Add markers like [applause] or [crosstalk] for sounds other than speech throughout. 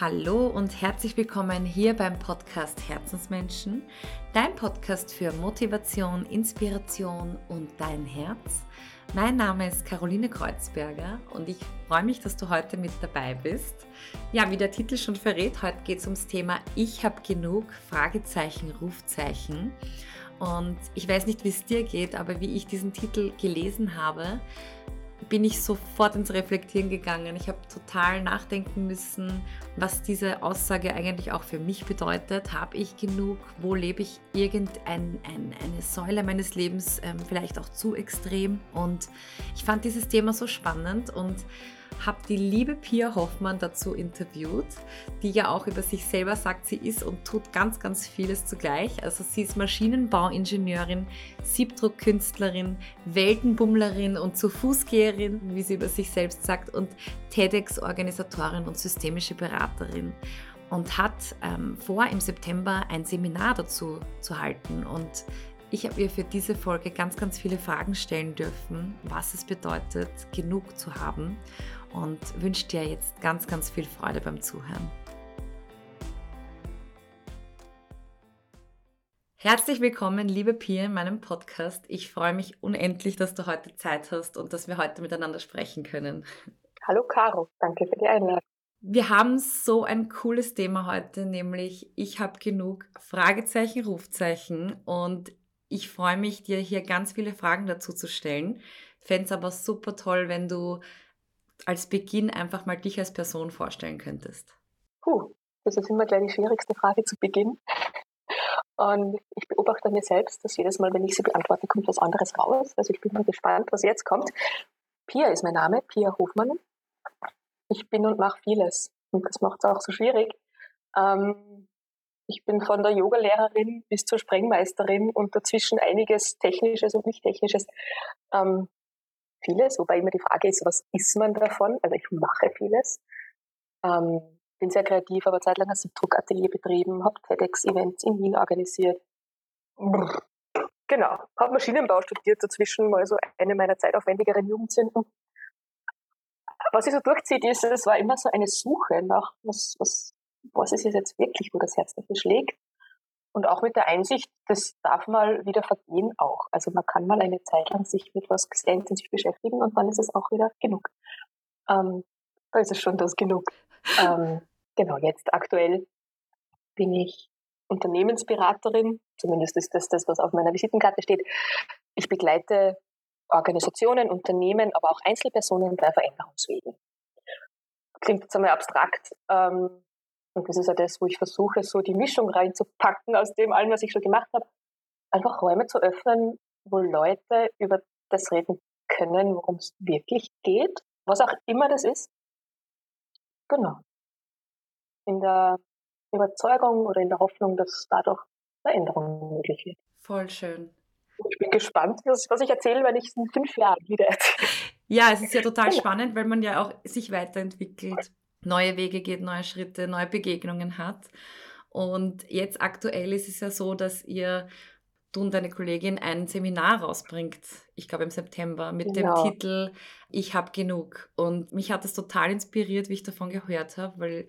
Hallo und herzlich willkommen hier beim Podcast Herzensmenschen, dein Podcast für Motivation, Inspiration und dein Herz. Mein Name ist Caroline Kreuzberger und ich freue mich, dass du heute mit dabei bist. Ja, wie der Titel schon verrät, heute geht es ums Thema Ich habe genug, Fragezeichen, Rufzeichen. Und ich weiß nicht, wie es dir geht, aber wie ich diesen Titel gelesen habe, bin ich sofort ins Reflektieren gegangen. Ich habe total nachdenken müssen, was diese Aussage eigentlich auch für mich bedeutet. Habe ich genug? Wo lebe ich irgendeine ein, Säule meines Lebens ähm, vielleicht auch zu extrem? Und ich fand dieses Thema so spannend und habe die liebe Pia Hoffmann dazu interviewt, die ja auch über sich selber sagt, sie ist und tut ganz, ganz vieles zugleich. Also sie ist Maschinenbauingenieurin, Siebdruckkünstlerin, Weltenbummlerin und zu Fußgeherin, wie sie über sich selbst sagt, und TEDx-Organisatorin und systemische Beraterin und hat ähm, vor, im September ein Seminar dazu zu halten. Und ich habe ihr für diese Folge ganz, ganz viele Fragen stellen dürfen, was es bedeutet, genug zu haben und wünsche dir jetzt ganz, ganz viel Freude beim Zuhören. Herzlich willkommen, liebe Pia, in meinem Podcast. Ich freue mich unendlich, dass du heute Zeit hast und dass wir heute miteinander sprechen können. Hallo Caro, danke für die Einladung. Wir haben so ein cooles Thema heute, nämlich ich habe genug Fragezeichen, Rufzeichen und ich freue mich, dir hier ganz viele Fragen dazu zu stellen. Fände es aber super toll, wenn du als Beginn einfach mal dich als Person vorstellen könntest. Puh, das ist immer gleich die schwierigste Frage zu Beginn. Und ich beobachte mir selbst, dass jedes Mal, wenn ich sie beantworte, kommt was anderes raus. Also ich bin mal gespannt, was jetzt kommt. Pia ist mein Name, Pia Hofmann. Ich bin und mache vieles. Und das macht es auch so schwierig. Ähm, ich bin von der Yogalehrerin bis zur Sprengmeisterin und dazwischen einiges Technisches und nicht Technisches. Ähm, vieles, wobei immer die Frage ist, was ist man davon? Also ich mache vieles. Ähm, bin sehr kreativ, aber zeitlang ein Siebdruckatelier betrieben, habe TEDx-Events in Wien organisiert. Genau, habe Maschinenbau studiert, dazwischen mal so eine meiner zeitaufwendigeren Jugendzünden. Was sich so durchzieht, ist, es war immer so eine Suche nach, was, was was ist jetzt wirklich, wo das Herz dafür schlägt. Und auch mit der Einsicht, das darf mal wieder vergehen auch. Also man kann mal eine Zeit lang sich mit was sehr intensiv beschäftigen und dann ist es auch wieder genug. Ähm, da ist es schon das genug. Ähm, genau, jetzt aktuell bin ich Unternehmensberaterin, zumindest ist das das, was auf meiner Visitenkarte steht. Ich begleite Organisationen, Unternehmen, aber auch Einzelpersonen bei Veränderungswegen. Klingt jetzt einmal abstrakt, ähm, und das ist ja das, wo ich versuche, so die Mischung reinzupacken aus dem allem, was ich schon gemacht habe. Einfach Räume zu öffnen, wo Leute über das reden können, worum es wirklich geht, was auch immer das ist. Genau. In der Überzeugung oder in der Hoffnung, dass dadurch Veränderung möglich wird. Voll schön. Ich bin gespannt, was ich erzähle, wenn ich es in fünf Jahren wieder erzähle. Ja, es ist ja total genau. spannend, weil man ja auch sich weiterentwickelt neue Wege geht, neue Schritte, neue Begegnungen hat. Und jetzt aktuell ist es ja so, dass ihr, du und deine Kollegin ein Seminar rausbringt, ich glaube im September, mit genau. dem Titel Ich habe genug. Und mich hat das total inspiriert, wie ich davon gehört habe, weil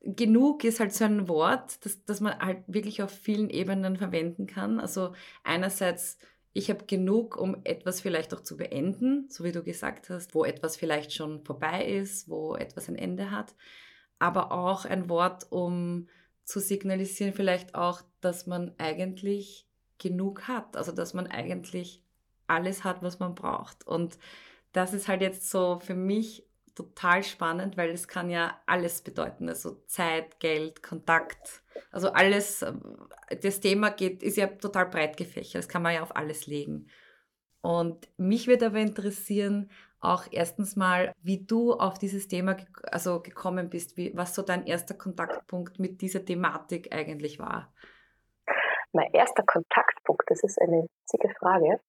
genug ist halt so ein Wort, das, das man halt wirklich auf vielen Ebenen verwenden kann. Also einerseits ich habe genug, um etwas vielleicht auch zu beenden, so wie du gesagt hast, wo etwas vielleicht schon vorbei ist, wo etwas ein Ende hat, aber auch ein Wort, um zu signalisieren vielleicht auch, dass man eigentlich genug hat, also dass man eigentlich alles hat, was man braucht. Und das ist halt jetzt so für mich total spannend, weil es kann ja alles bedeuten, also Zeit, Geld, Kontakt, also alles, ähm, das Thema geht, ist ja total breit gefächert, das kann man ja auf alles legen. Und mich würde aber interessieren, auch erstens mal, wie du auf dieses Thema also gekommen bist, wie, was so dein erster Kontaktpunkt mit dieser Thematik eigentlich war. Mein erster Kontaktpunkt, das ist eine witzige Frage.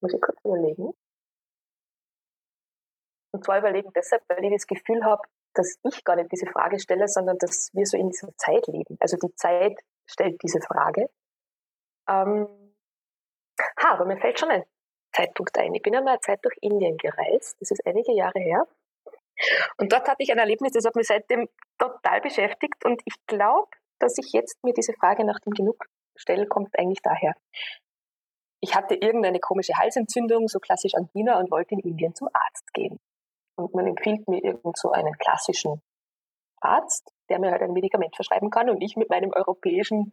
Muss ich kurz überlegen. Und zwar überlegen deshalb, weil ich das Gefühl habe, dass ich gar nicht diese Frage stelle, sondern dass wir so in dieser Zeit leben. Also die Zeit stellt diese Frage. Ähm, ha, aber mir fällt schon ein Zeitpunkt ein. Ich bin einmal eine Zeit durch Indien gereist. Das ist einige Jahre her. Und dort hatte ich ein Erlebnis, das hat mich seitdem total beschäftigt. Und ich glaube, dass ich jetzt mir diese Frage nach dem Genug stelle, kommt eigentlich daher. Ich hatte irgendeine komische Halsentzündung, so klassisch Angina, und wollte in Indien zum Arzt gehen. Und man empfiehlt mir irgend so einen klassischen Arzt, der mir halt ein Medikament verschreiben kann und ich mit meinem europäischen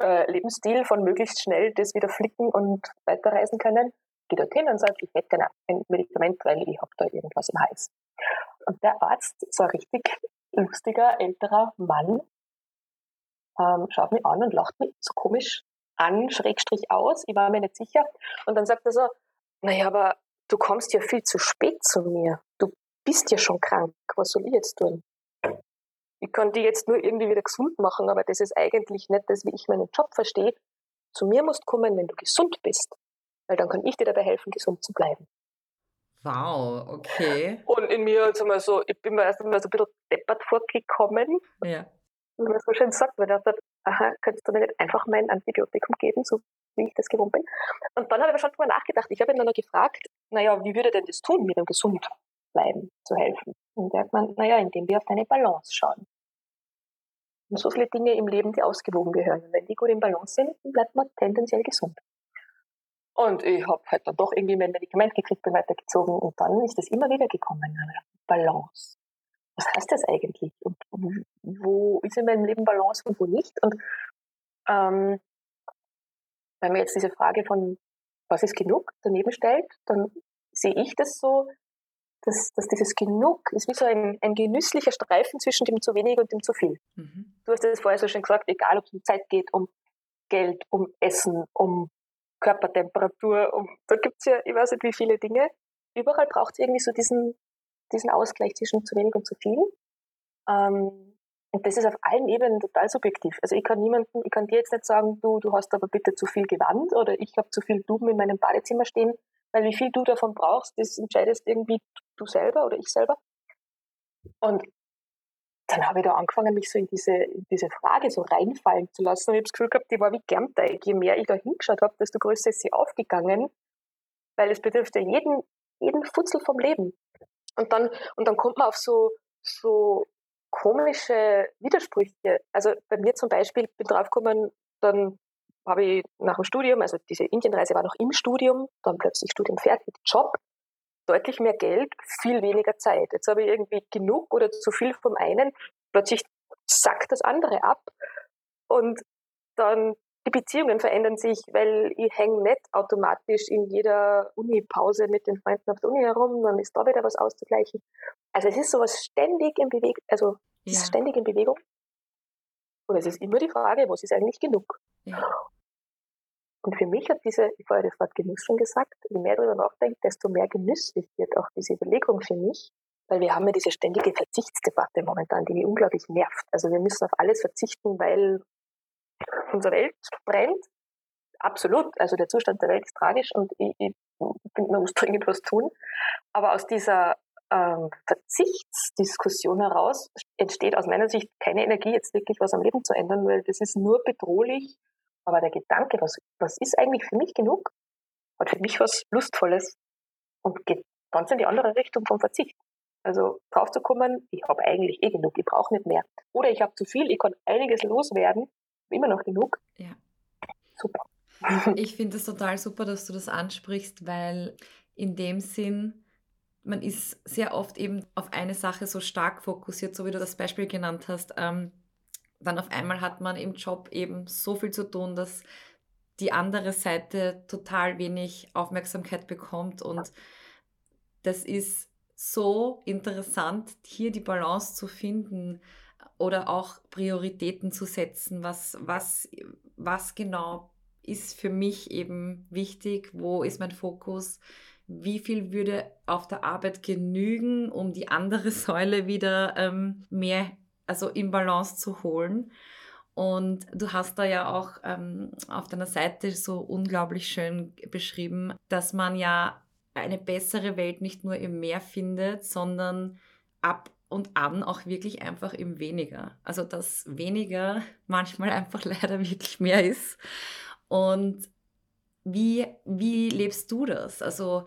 äh, Lebensstil von möglichst schnell das wieder flicken und weiterreisen können, gehe dorthin und sage, ich hätte gerne ein Medikament, weil ich habe da irgendwas im Hals. Und der Arzt, so ein richtig lustiger, älterer Mann, ähm, schaut mich an und lacht mich so komisch an, schrägstrich aus. Ich war mir nicht sicher. Und dann sagt er so, naja, aber du kommst ja viel zu spät zu mir. Du bist ja schon krank. Was soll ich jetzt tun? Ich kann die jetzt nur irgendwie wieder gesund machen, aber das ist eigentlich nicht das, wie ich meinen Job verstehe. Zu mir musst kommen, wenn du gesund bist. Weil dann kann ich dir dabei helfen, gesund zu bleiben. Wow, okay. Und in mir jetzt einmal so, ich bin mir erst einmal so ein bisschen deppert vorgekommen. Ja. Und man so schön sagt, weil er sagt, aha, könntest du mir nicht einfach mein Antibiotikum geben, so wie ich das gewohnt bin? Und dann habe ich aber schon drüber nachgedacht. Ich habe ihn dann noch gefragt, naja, wie würde er denn das tun, mir dem gesund bleiben zu helfen? Und er hat gemeint, naja, indem wir auf deine Balance schauen. Und so viele Dinge im Leben, die ausgewogen gehören. Und wenn die gut im Balance sind, dann bleibt man tendenziell gesund. Und ich habe halt dann doch irgendwie mein Medikament gekriegt, bin weitergezogen und dann ist das immer wieder gekommen. Balance. Was heißt das eigentlich? Und wo ist in meinem Leben Balance und wo nicht? Und ähm, wenn man jetzt diese Frage von was ist genug daneben stellt, dann sehe ich das so, dass, dass dieses Genug ist wie so ein, ein genüsslicher Streifen zwischen dem zu wenig und dem zu viel. Mhm. Du hast es vorher so schön gesagt, egal ob es um Zeit geht, um Geld, um Essen, um Körpertemperatur, um, da gibt es ja, ich weiß nicht wie viele Dinge. Überall braucht es irgendwie so diesen, diesen Ausgleich zwischen zu wenig und zu viel. Ähm, und das ist auf allen Ebenen total subjektiv. Also ich kann niemanden, ich kann dir jetzt nicht sagen, du, du hast aber bitte zu viel Gewand oder ich habe zu viel Duben in meinem Badezimmer stehen, weil wie viel du davon brauchst, das entscheidest irgendwie du selber oder ich selber. Und dann habe ich da angefangen, mich so in diese, in diese Frage so reinfallen zu lassen. Und ich habe das Gefühl gehabt, die war wie Germteig. Je mehr ich da hingeschaut habe, desto größer ist sie aufgegangen, weil es ja jeden, jeden Futzel vom Leben. Und dann, und dann kommt man auf so, so komische Widersprüche. Also bei mir zum Beispiel, bin draufgekommen, dann habe ich nach dem Studium, also diese Indienreise war noch im Studium, dann plötzlich Studium fertig, Job, deutlich mehr Geld, viel weniger Zeit. Jetzt habe ich irgendwie genug oder zu viel vom einen, plötzlich sackt das andere ab und dann die Beziehungen verändern sich, weil ich hänge nicht automatisch in jeder Uni-Pause mit den Freunden auf der Uni herum, dann ist da wieder was auszugleichen. Also es ist sowas ständig in Bewegung, also es ja. ist ständig in Bewegung. Und es ist immer die Frage, was ist eigentlich genug? Ja. Und für mich hat diese, ich vorher das Wort Genuss schon gesagt, je mehr darüber nachdenke, desto mehr genüsslich wird auch diese Überlegung für mich, weil wir haben ja diese ständige Verzichtsdebatte momentan, die mich unglaublich nervt. Also wir müssen auf alles verzichten, weil unsere Welt brennt. Absolut. Also der Zustand der Welt ist tragisch und ich, ich finde, man muss dringend was tun. Aber aus dieser ähm, Verzichtsdiskussion heraus entsteht aus meiner Sicht keine Energie, jetzt wirklich was am Leben zu ändern, weil das ist nur bedrohlich, aber der Gedanke, was, was ist eigentlich für mich genug, hat für mich was Lustvolles und geht ganz in die andere Richtung vom Verzicht. Also drauf zu kommen, ich habe eigentlich eh genug, ich brauche nicht mehr. Oder ich habe zu viel, ich kann einiges loswerden, immer noch genug. Ja. Super. [laughs] Ich finde es total super, dass du das ansprichst, weil in dem Sinn, man ist sehr oft eben auf eine Sache so stark fokussiert, so wie du das Beispiel genannt hast. Ähm, dann auf einmal hat man im Job eben so viel zu tun, dass die andere Seite total wenig Aufmerksamkeit bekommt. Und das ist so interessant, hier die Balance zu finden oder auch Prioritäten zu setzen. Was, was, was genau ist für mich eben wichtig? Wo ist mein Fokus? Wie viel würde auf der Arbeit genügen, um die andere [laughs] Säule wieder ähm, mehr also in Balance zu holen. Und du hast da ja auch ähm, auf deiner Seite so unglaublich schön beschrieben, dass man ja eine bessere Welt nicht nur im Mehr findet, sondern ab und an auch wirklich einfach im Weniger. Also dass weniger [laughs] manchmal einfach leider wirklich mehr ist. Und wie, wie lebst du das? Also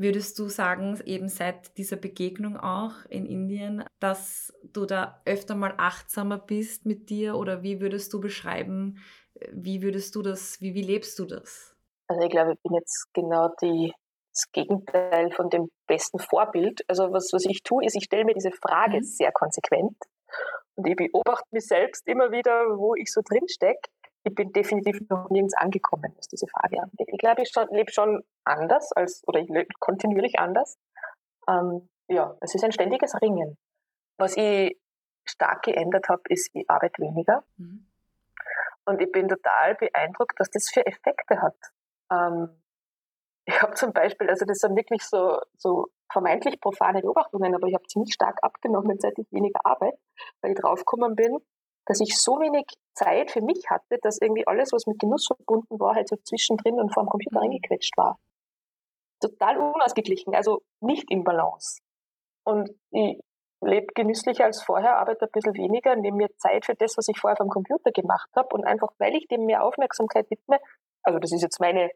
Würdest du sagen, eben seit dieser Begegnung auch in Indien, dass du da öfter mal achtsamer bist mit dir oder wie würdest du beschreiben, wie würdest du das, wie, wie lebst du das? Also ich glaube, ich bin jetzt genau die, das Gegenteil von dem besten Vorbild. Also was, was ich tue, ist, ich stelle mir diese Frage mhm. sehr konsequent und ich beobachte mich selbst immer wieder, wo ich so drin stecke ich bin definitiv noch nirgends angekommen, was diese Frage angeht. Ich glaube, ich lebe schon anders als, oder ich lebe kontinuierlich anders. Ähm, ja, es ist ein ständiges Ringen. Was ich stark geändert habe, ist, ich arbeite weniger. Mhm. Und ich bin total beeindruckt, was das für Effekte hat. Ähm, ich habe zum Beispiel, also das sind wirklich so, so vermeintlich profane Beobachtungen, aber ich habe ziemlich stark abgenommen, seit ich weniger arbeite, weil ich draufgekommen bin, dass ich so wenig Zeit für mich hatte, dass irgendwie alles, was mit Genuss verbunden war, halt so zwischendrin und vor dem Computer mhm. eingequetscht war. Total unausgeglichen, also nicht im Balance. Und ich lebe genüsslicher als vorher, arbeite ein bisschen weniger, nehme mir Zeit für das, was ich vorher vom Computer gemacht habe und einfach, weil ich dem mehr Aufmerksamkeit widme, also das ist jetzt meine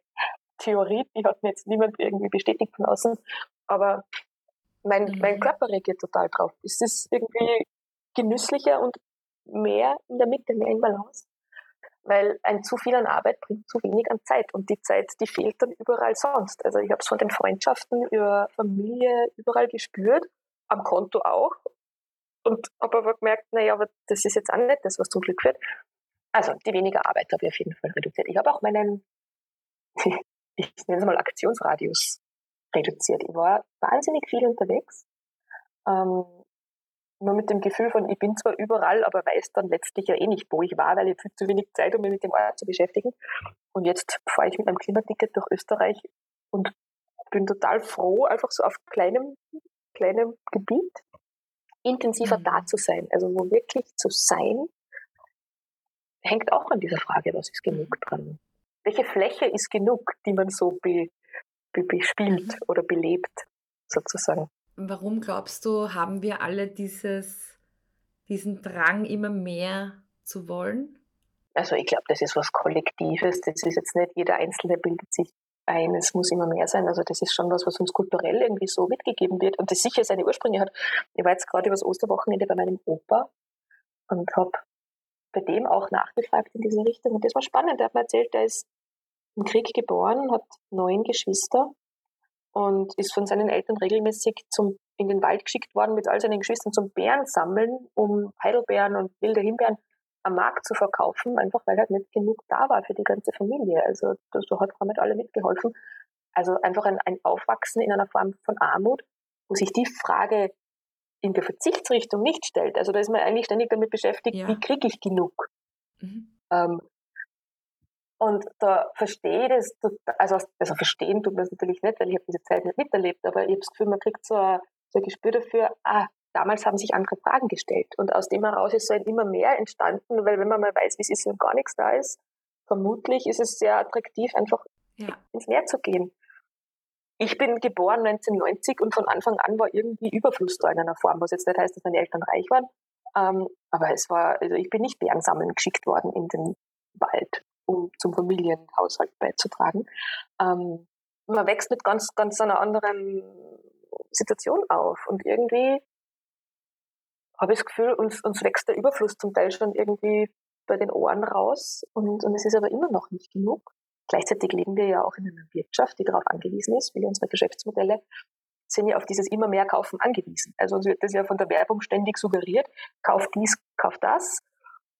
Theorie, die hat mir jetzt niemand irgendwie bestätigt von außen, aber mein, mhm. mein Körper reagiert total drauf. Es ist irgendwie genüsslicher und mehr in der Mitte, mehr in Balance. Weil ein zu viel an Arbeit bringt zu wenig an Zeit und die Zeit, die fehlt dann überall sonst. Also ich habe es von den Freundschaften über Familie überall gespürt, am Konto auch und habe aber gemerkt, naja, aber das ist jetzt auch nicht das, was zum Glück wird. Also die weniger Arbeit habe ich auf jeden Fall reduziert. Ich habe auch meinen, [laughs] ich nenne es mal Aktionsradius reduziert. Ich war wahnsinnig viel unterwegs. Ähm, nur mit dem Gefühl von, ich bin zwar überall, aber weiß dann letztlich ja eh nicht, wo ich war, weil ich viel zu wenig Zeit, um mich mit dem Ort zu beschäftigen. Und jetzt fahre ich mit meinem Klimaticket durch Österreich und bin total froh, einfach so auf kleinem, kleinem Gebiet intensiver mhm. da zu sein. Also wo wirklich zu sein, hängt auch an dieser Frage, was ist genug mhm. dran? Welche Fläche ist genug, die man so be, be, bespielt mhm. oder belebt, sozusagen? Warum glaubst du, haben wir alle dieses, diesen Drang, immer mehr zu wollen? Also ich glaube, das ist was Kollektives. Das ist jetzt nicht jeder Einzelne bildet sich ein, es muss immer mehr sein. Also das ist schon was, was uns kulturell irgendwie so mitgegeben wird und das sicher seine Ursprünge hat. Ich war jetzt gerade übers Osterwochenende bei meinem Opa und habe bei dem auch nachgefragt in diese Richtung. Und das war spannend. Er hat mir erzählt, er ist im Krieg geboren, hat neun Geschwister und ist von seinen Eltern regelmäßig zum, in den Wald geschickt worden mit all seinen Geschwistern zum Bären sammeln, um Heidelbeeren und wilde Himbeeren am Markt zu verkaufen, einfach weil halt nicht genug da war für die ganze Familie. Also da hat damit alle mitgeholfen. Also einfach ein, ein Aufwachsen in einer Form von Armut, wo sich die Frage in der Verzichtsrichtung nicht stellt. Also da ist man eigentlich ständig damit beschäftigt, ja. wie kriege ich genug? Mhm. Ähm, und da verstehe ich das, also, also verstehen tut man es natürlich nicht, weil ich habe diese Zeit nicht miterlebt, aber ich habe das Gefühl, man kriegt so ein, so ein Gespür dafür, ah, damals haben sich andere Fragen gestellt. Und aus dem heraus ist so ein immer mehr entstanden, weil wenn man mal weiß, wie es ist, wenn gar nichts da ist, vermutlich ist es sehr attraktiv, einfach ja. ins Meer zu gehen. Ich bin geboren 1990 und von Anfang an war irgendwie Überfluss da in einer Form, was jetzt nicht heißt, dass meine Eltern reich waren. Ähm, aber es war, also ich bin nicht Bären sammeln geschickt worden in den Wald um zum Familienhaushalt beizutragen. Ähm, man wächst mit ganz, ganz einer anderen Situation auf und irgendwie habe ich das Gefühl, uns, uns wächst der Überfluss zum Teil schon irgendwie bei den Ohren raus und, und es ist aber immer noch nicht genug. Gleichzeitig leben wir ja auch in einer Wirtschaft, die darauf angewiesen ist. Viele unserer Geschäftsmodelle sind ja auf dieses immer mehr Kaufen angewiesen. Also uns wird das ja von der Werbung ständig suggeriert, kauf dies, kauf das.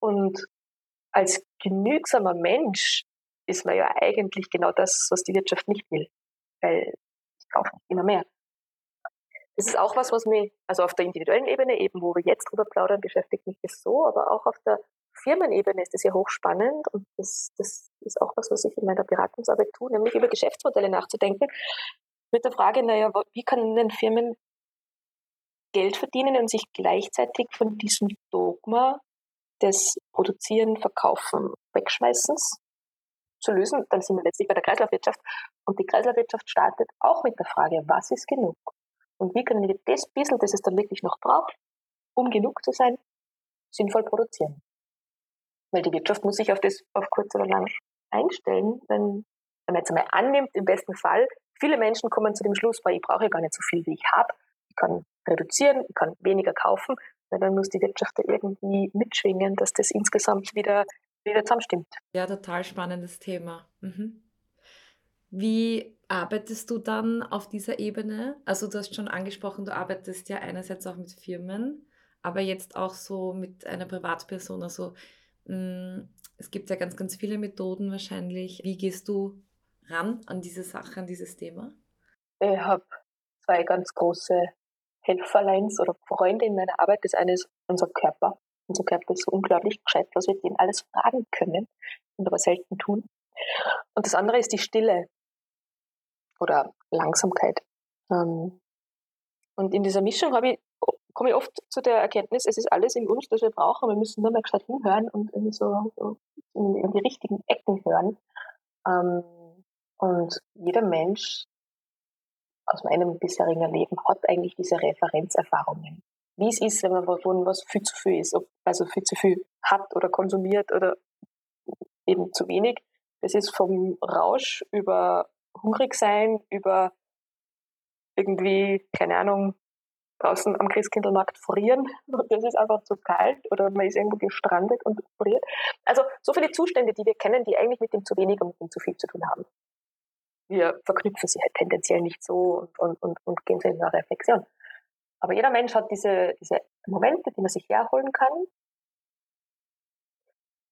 Und als genügsamer Mensch ist man ja eigentlich genau das, was die Wirtschaft nicht will. Weil ich kaufe immer mehr. Das ist auch was, was mich, also auf der individuellen Ebene, eben wo wir jetzt drüber plaudern, beschäftigt mich das so, aber auch auf der Firmenebene ist das ja hochspannend und das, das ist auch was, was ich in meiner Beratungsarbeit tue, nämlich über Geschäftsmodelle nachzudenken. Mit der Frage, naja, wie können Firmen Geld verdienen und sich gleichzeitig von diesem Dogma des Produzieren, Verkaufen, Wegschmeißens zu lösen, dann sind wir letztlich bei der Kreislaufwirtschaft. Und die Kreislaufwirtschaft startet auch mit der Frage, was ist genug? Und wie können wir das bisschen, das es dann wirklich noch braucht, um genug zu sein, sinnvoll produzieren? Weil die Wirtschaft muss sich auf das auf kurz oder lang einstellen, wenn, wenn man jetzt einmal annimmt, im besten Fall, viele Menschen kommen zu dem Schluss, weil ich brauche gar nicht so viel, wie ich habe. Ich kann reduzieren, ich kann weniger kaufen, weil dann muss die Wirtschaft da irgendwie mitschwingen, dass das insgesamt wieder, wieder zusammenstimmt. Ja, total spannendes Thema. Mhm. Wie arbeitest du dann auf dieser Ebene? Also du hast schon angesprochen, du arbeitest ja einerseits auch mit Firmen, aber jetzt auch so mit einer Privatperson. Also mh, mm, es gibt ja ganz, ganz viele Methoden wahrscheinlich. Wie gehst du ran an diese Sache, an dieses Thema? Ich habe zwei ganz große Helferleins oder Freunde in meiner Arbeit. Das eine ist unser Körper. Unser Körper ist so unglaublich gescheit, was wir den alles fragen können und aber selten tun. Und das andere ist die Stille oder Langsamkeit. Ähm, und in dieser Mischung ich, komme ich oft zu der Erkenntnis, es ist alles in uns, das wir brauchen. Wir müssen nur mal gescheit hinhören und so, so in, in, die richtigen Ecken hören. Ähm, und jeder Mensch aus meinem bisherigen Leben hat eigentlich diese Referenzerfahrungen. Wie es ist, wenn man von was viel zu viel ist, ob, also viel zu viel hat oder konsumiert oder eben zu wenig. Das ist vom Rausch über hungrig sein, über irgendwie, keine Ahnung, draußen am Christkindlmarkt frieren und [laughs] das ist einfach zu kalt oder man ist irgendwo gestrandet und friert. Also so viele Zustände, die wir kennen, die eigentlich mit dem zu wenig und mit dem zu viel zu tun haben. Wir verknüpfen sie halt tendenziell nicht so und, und, und, gehen so in eine Reflexion. Aber jeder Mensch hat diese, diese Momente, die man sich herholen kann,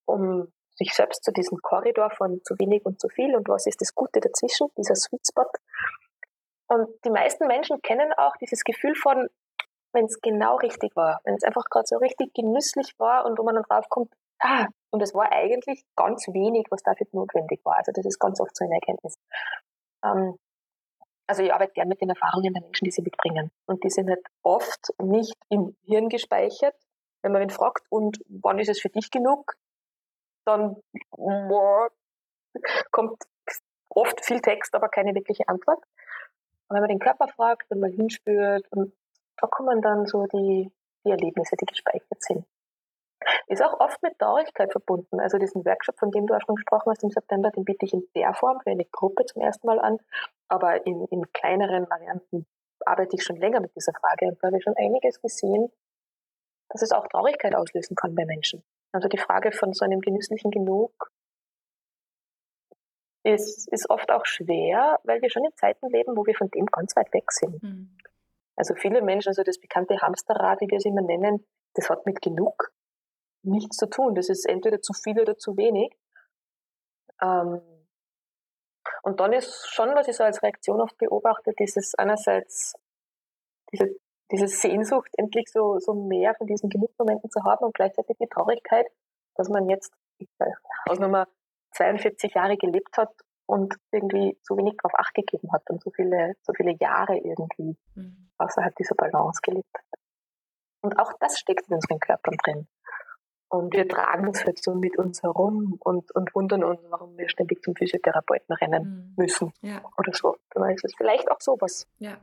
um sich selbst zu diesem Korridor von zu wenig und zu viel und was ist das Gute dazwischen, dieser Sweet Spot. Und die meisten Menschen kennen auch dieses Gefühl von, wenn es genau richtig war, wenn es einfach gerade so richtig genüsslich war und wo man dann draufkommt, ah, und es war eigentlich ganz wenig, was dafür notwendig war. Also das ist ganz oft so eine Erkenntnis. Ähm, also ich arbeite gern mit den Erfahrungen der Menschen, die sie mitbringen. Und die sind halt oft nicht im Hirn gespeichert. Wenn man ihn fragt, und wann ist es für dich genug, dann kommt oft viel Text, aber keine wirkliche Antwort. Und wenn man den Körper fragt und mal hinspürt, und da kommen dann so die, die Erlebnisse, die gespeichert sind. Ist auch oft mit Traurigkeit verbunden. Also diesen Workshop, von dem du auch schon gesprochen hast im September, den biete ich in der Form für eine Gruppe zum ersten Mal an. Aber in, in kleineren Varianten arbeite ich schon länger mit dieser Frage und da habe ich schon einiges gesehen, dass es auch Traurigkeit auslösen kann bei Menschen. Also die Frage von so einem genüsslichen Genug ist, ist oft auch schwer, weil wir schon in Zeiten leben, wo wir von dem ganz weit weg sind. Mhm. Also viele Menschen, also das bekannte Hamsterrad, wie wir es immer nennen, das hat mit genug nichts zu tun. Das ist entweder zu viel oder zu wenig. Ähm, und dann ist schon, was ich so als Reaktion oft beobachte, dieses einerseits diese diese Sehnsucht, endlich so, so mehr von diesen Genussmomenten zu haben und gleichzeitig die Traurigkeit, dass man jetzt aus Nummer 42 Jahre gelebt hat und irgendwie so wenig darauf Acht gegeben hat und so viele, so viele Jahre irgendwie mhm. außerhalb dieser Balance gelebt hat. Und auch das steckt in unseren Körpern drin. Und wir tragen es halt so mit uns herum und, und wundern uns, warum wir ständig zum Physiotherapeuten rennen mhm. müssen ja. oder so. Dann ist es vielleicht auch sowas. Ja,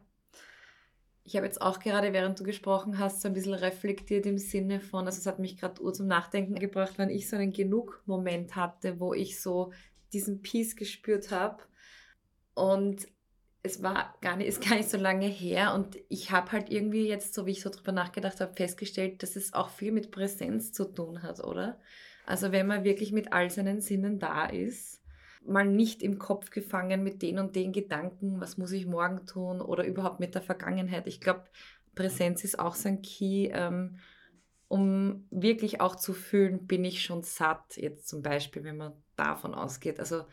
ich habe jetzt auch gerade, während du gesprochen hast, so ein bisschen reflektiert im Sinne von, also es hat mich gerade Uhr zum Nachdenken gebracht, wenn ich so einen Genug-Moment hatte, wo ich so diesen Peace gespürt habe. Und es war gar nicht, [laughs] ist gar nicht so lange her und ich habe halt irgendwie jetzt, so wie ich so drüber nachgedacht habe, festgestellt, dass es auch viel mit Präsenz zu tun hat, oder? Also wenn man wirklich mit all seinen Sinnen da ist mal nicht im Kopf gefangen mit den und den Gedanken, was muss ich morgen tun oder überhaupt mit der Vergangenheit. Ich glaube, Präsenz ist auch so ein Key, ähm, um wirklich auch zu fühlen, bin ich schon satt, jetzt zum Beispiel, wenn man davon ausgeht. Also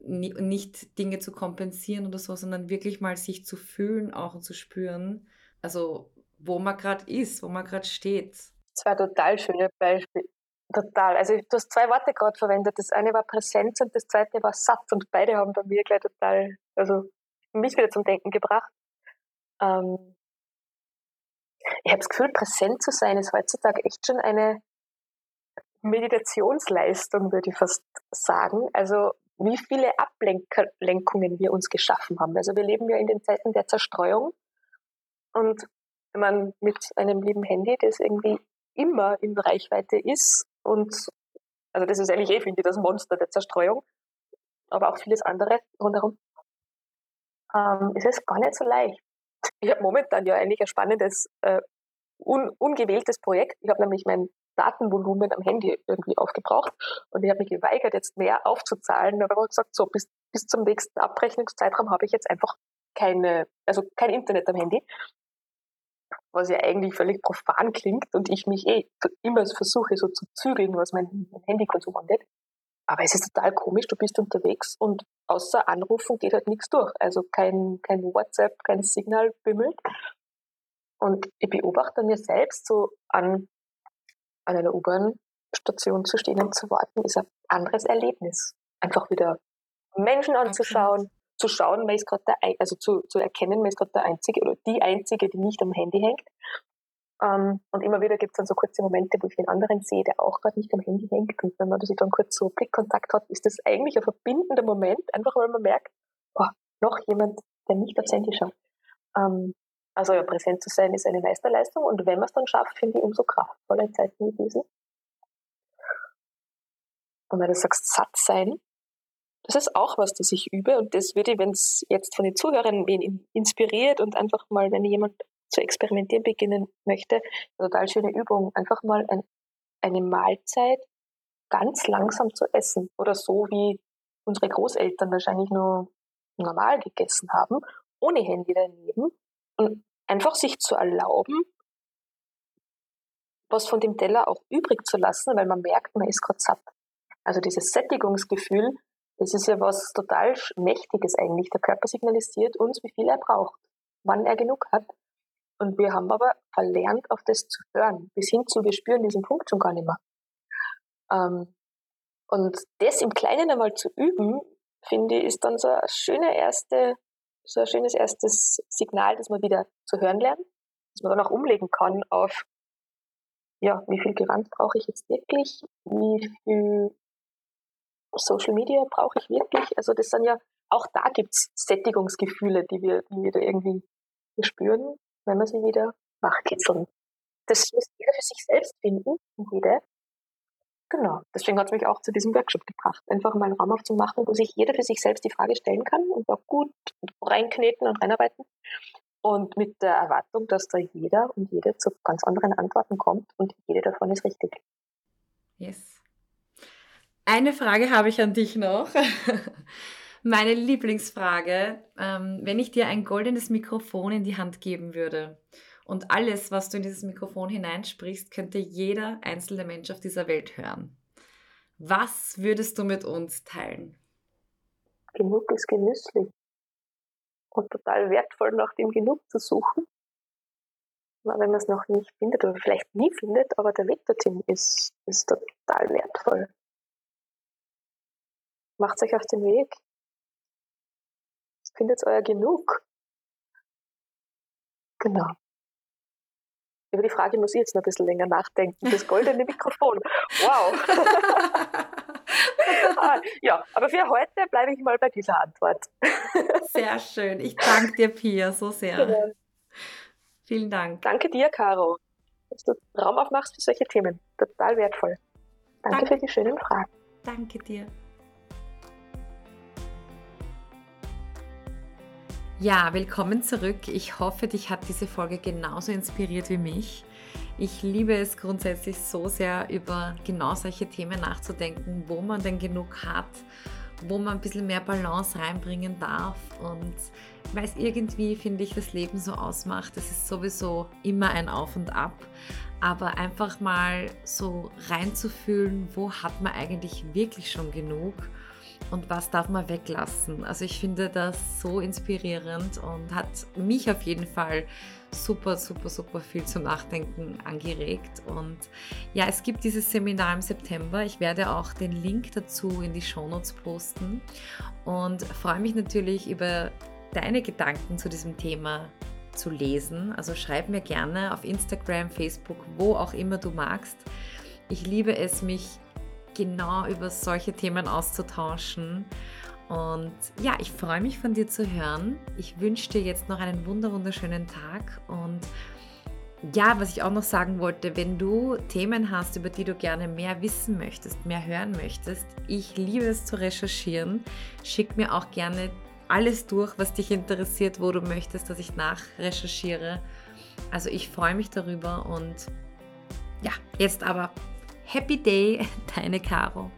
nicht Dinge zu kompensieren oder so, sondern wirklich mal sich zu fühlen auch und zu spüren, also wo man gerade ist, wo man gerade steht. Zwei total schöne Beispiele. Total. Also du hast zwei Worte gerade verwendet. Das eine war Präsenz und das zweite war satt und beide haben bei mir gleich total, also mich wieder zum Denken gebracht. Ähm ich habe das Gefühl, präsent zu sein ist heutzutage echt schon eine Meditationsleistung, würde ich fast sagen. Also wie viele Ablenkungen wir uns geschaffen haben. Also wir leben ja in den Zeiten der Zerstreuung. Und wenn man mit einem lieben Handy, das irgendwie immer in Reichweite ist, und also das ist eigentlich eh, finde ich, das Monster der Zerstreuung, aber auch vieles andere rundherum. ähm, ist es gar nicht so leicht. Ich habe momentan ja eigentlich ein spannendes, äh, un ungewähltes Projekt. Ich habe nämlich mein Datenvolumen am Handy irgendwie aufgebraucht und ich habe mich geweigert, jetzt mehr aufzuzahlen. Ich habe gesagt, so bis, bis zum nächsten Abrechnungszeitraum habe ich jetzt einfach keine, also kein Internet am Handy was ja eigentlich völlig profan klingt und ich mich eh immer versuche so zu zügeln, was mein, mein Handykonsum angeht. Aber es ist total komisch, du bist unterwegs und außer Anrufen geht halt nichts durch. Also kein, kein WhatsApp, kein Signal bimmelt. Und ich beobachte mir selbst so an, an einer U-Bahn-Station zu stehen und zu warten, ist ein anderes Erlebnis. Einfach wieder Menschen anzuschauen, zu schauen, ist gerade der, also zu, zu erkennen, man ist gerade der Einzige oder die Einzige, die nicht am Handy hängt. Ähm, und immer wieder gibt es dann so kurze Momente, wo ich den anderen sehe, der auch gerade nicht am Handy hängt. Und wenn man sich dann kurz so Blickkontakt hat, ist das eigentlich ein verbindender Moment, einfach weil man merkt, oh, noch jemand, der nicht aufs Handy schaut. Ähm, also ja, präsent zu sein ist eine Meisterleistung und wenn man es dann schafft, finde ich umso kraftvoller Zeiten wie diesen. Und wenn du sagst, satt sein, das ist auch was, das ich übe und das würde, wenn es jetzt von den Zuhörern wen inspiriert und einfach mal, wenn jemand zu experimentieren beginnen möchte, eine total schöne Übung, einfach mal ein, eine Mahlzeit ganz langsam zu essen oder so wie unsere Großeltern wahrscheinlich nur normal gegessen haben, ohne Handy daneben und einfach sich zu erlauben, was von dem Teller auch übrig zu lassen, weil man merkt, man ist gerade satt. Also dieses Sättigungsgefühl, das ist ja was total Mächtiges eigentlich. Der Körper signalisiert uns, wie viel er braucht, wann er genug hat. Und wir haben aber verlernt, auf das zu hören. Bis hin zu, wir spüren diesen Punkt schon gar nicht mehr. Ähm, und das im Kleinen einmal zu üben, finde ich, ist dann so eine schöne erste, so ein schönes erstes Signal, dass man wieder zu hören lernt, dass man dann auch umlegen kann auf, ja, wie viel Gewand brauche ich jetzt wirklich, wie viel Social Media brauche ich wirklich? Also das sind ja, auch da gibt es Sättigungsgefühle, die wir, die wir da irgendwie spüren, wenn wir sie wieder wachkitzeln. Das muss jeder für sich selbst finden, jede. Genau. Deswegen hat es mich auch zu diesem Workshop gebracht, einfach mal einen Raum aufzumachen, wo sich jeder für sich selbst die Frage stellen kann und auch gut reinkneten und reinarbeiten. Und mit der Erwartung, dass da jeder und jede zu ganz anderen Antworten kommt und jede davon ist richtig. Yes. Eine Frage habe ich an dich noch. [laughs] Meine Lieblingsfrage, ähm, wenn ich dir ein goldenes Mikrofon in die Hand geben würde und alles, was du in dieses Mikrofon hineinsprichst, könnte jeder einzelne Mensch auf dieser Welt hören. Was würdest du mit uns teilen? Genug ist genüsslich und total wertvoll, nach dem Genug zu suchen. Wenn man es noch nicht findet oder vielleicht nie findet, aber der Weg dorthin ist, ist total wertvoll. Macht euch auf den Weg. Findet euer genug. Genau. Über die Frage muss ich jetzt noch ein bisschen länger nachdenken. Das goldene Mikrofon. Wow. ah, [laughs] ja, aber für heute bleibe ich mal bei dieser Antwort. sehr schön. Ich danke dir, Pia, so sehr. Ja. Vielen Dank. Danke dir, Caro, dass du Raum aufmachst für solche Themen. Total wertvoll. Danke, Danke. für die schönen Fragen. Danke dir. Ja, willkommen zurück. Ich hoffe, dich hat diese Folge genauso inspiriert wie mich. Ich liebe es grundsätzlich so sehr, über genau solche Themen nachzudenken, wo man denn genug hat, wo man ein bisschen mehr Balance reinbringen darf. Und weil es irgendwie, finde ich, das Leben so ausmacht, es ist sowieso immer ein Auf und Ab. Aber einfach mal so reinzufühlen, wo hat man eigentlich wirklich schon genug und was darf man weglassen. Also ich finde das so inspirierend und hat mich auf jeden Fall super, super, super viel zum Nachdenken angeregt. Und ja, es gibt dieses Seminar im September. Ich werde auch den Link dazu in die Shownotes posten und freue mich natürlich über deine Gedanken zu diesem Thema zu lesen. Also schreib mir gerne auf Instagram, Facebook, wo auch immer du magst. Ich liebe es, mich genau über solche Themen auszutauschen. Und ja, ich freue mich von dir zu hören. Ich wünsche dir jetzt noch einen wunderschönen Tag und ja, was ich auch noch sagen wollte, wenn du Themen hast, über die du gerne mehr wissen möchtest, mehr hören möchtest, ich liebe es zu recherchieren. Schick mir auch gerne alles durch, was dich interessiert, wo du möchtest, dass ich nachrecherchiere. Also ich freue mich darüber und ja, jetzt aber Happy Day, [laughs] deine Caro.